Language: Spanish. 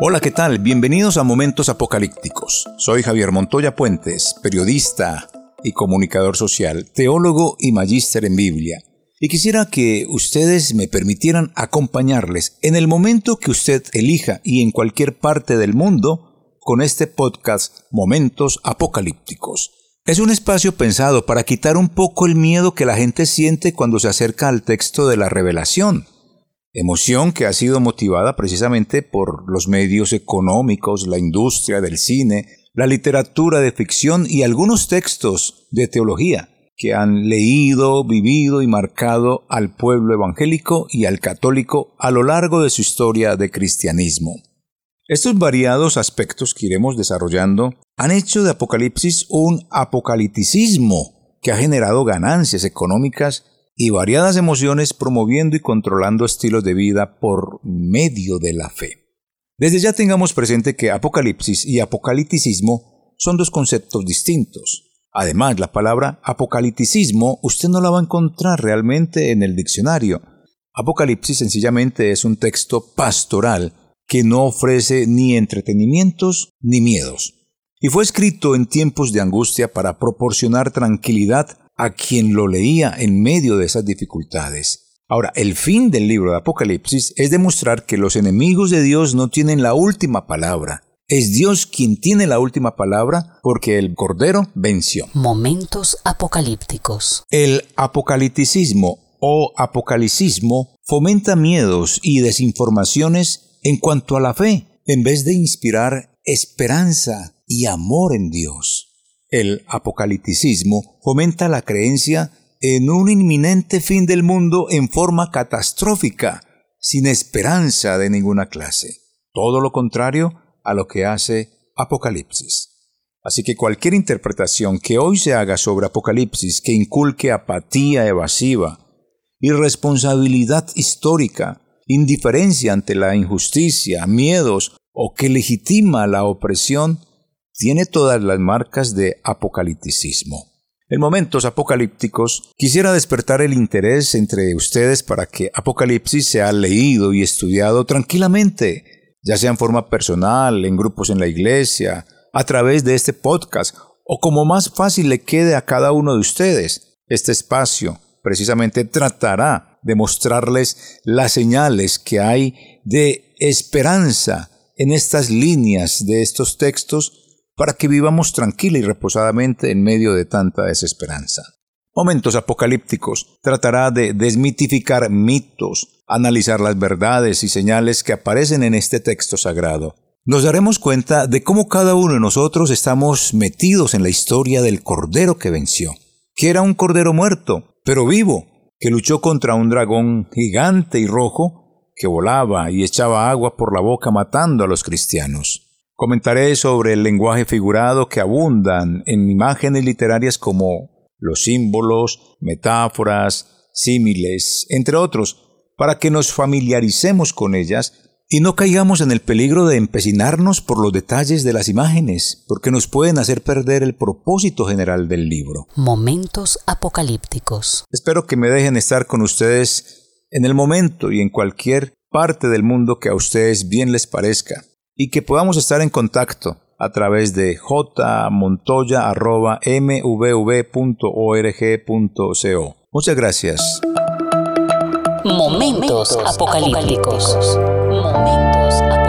Hola, ¿qué tal? Bienvenidos a Momentos Apocalípticos. Soy Javier Montoya Puentes, periodista y comunicador social, teólogo y magíster en Biblia. Y quisiera que ustedes me permitieran acompañarles en el momento que usted elija y en cualquier parte del mundo con este podcast Momentos Apocalípticos. Es un espacio pensado para quitar un poco el miedo que la gente siente cuando se acerca al texto de la revelación emoción que ha sido motivada precisamente por los medios económicos, la industria del cine, la literatura de ficción y algunos textos de teología que han leído, vivido y marcado al pueblo evangélico y al católico a lo largo de su historia de cristianismo. Estos variados aspectos que iremos desarrollando han hecho de Apocalipsis un apocalipticismo que ha generado ganancias económicas y variadas emociones promoviendo y controlando estilos de vida por medio de la fe. Desde ya tengamos presente que apocalipsis y apocalipticismo son dos conceptos distintos. Además, la palabra apocalipticismo usted no la va a encontrar realmente en el diccionario. Apocalipsis sencillamente es un texto pastoral que no ofrece ni entretenimientos ni miedos. Y fue escrito en tiempos de angustia para proporcionar tranquilidad a quien lo leía en medio de esas dificultades. Ahora, el fin del libro de Apocalipsis es demostrar que los enemigos de Dios no tienen la última palabra. Es Dios quien tiene la última palabra porque el Cordero venció. Momentos apocalípticos. El apocalipticismo o apocalicismo fomenta miedos y desinformaciones en cuanto a la fe, en vez de inspirar esperanza y amor en Dios. El apocalipticismo fomenta la creencia en un inminente fin del mundo en forma catastrófica, sin esperanza de ninguna clase. Todo lo contrario a lo que hace Apocalipsis. Así que cualquier interpretación que hoy se haga sobre Apocalipsis que inculque apatía evasiva, irresponsabilidad histórica, indiferencia ante la injusticia, miedos o que legitima la opresión, tiene todas las marcas de apocalipticismo. En momentos apocalípticos quisiera despertar el interés entre ustedes para que Apocalipsis sea leído y estudiado tranquilamente, ya sea en forma personal, en grupos en la iglesia, a través de este podcast o como más fácil le quede a cada uno de ustedes. Este espacio precisamente tratará de mostrarles las señales que hay de esperanza en estas líneas de estos textos para que vivamos tranquila y reposadamente en medio de tanta desesperanza. Momentos apocalípticos tratará de desmitificar mitos, analizar las verdades y señales que aparecen en este texto sagrado. Nos daremos cuenta de cómo cada uno de nosotros estamos metidos en la historia del Cordero que venció, que era un Cordero muerto, pero vivo, que luchó contra un dragón gigante y rojo que volaba y echaba agua por la boca matando a los cristianos. Comentaré sobre el lenguaje figurado que abundan en imágenes literarias como los símbolos, metáforas, símiles, entre otros, para que nos familiaricemos con ellas y no caigamos en el peligro de empecinarnos por los detalles de las imágenes, porque nos pueden hacer perder el propósito general del libro. Momentos apocalípticos. Espero que me dejen estar con ustedes en el momento y en cualquier parte del mundo que a ustedes bien les parezca y que podamos estar en contacto a través de jmontoya.mvv.org.co. Muchas gracias. Momentos apocalípticos. Momentos apocalípticos.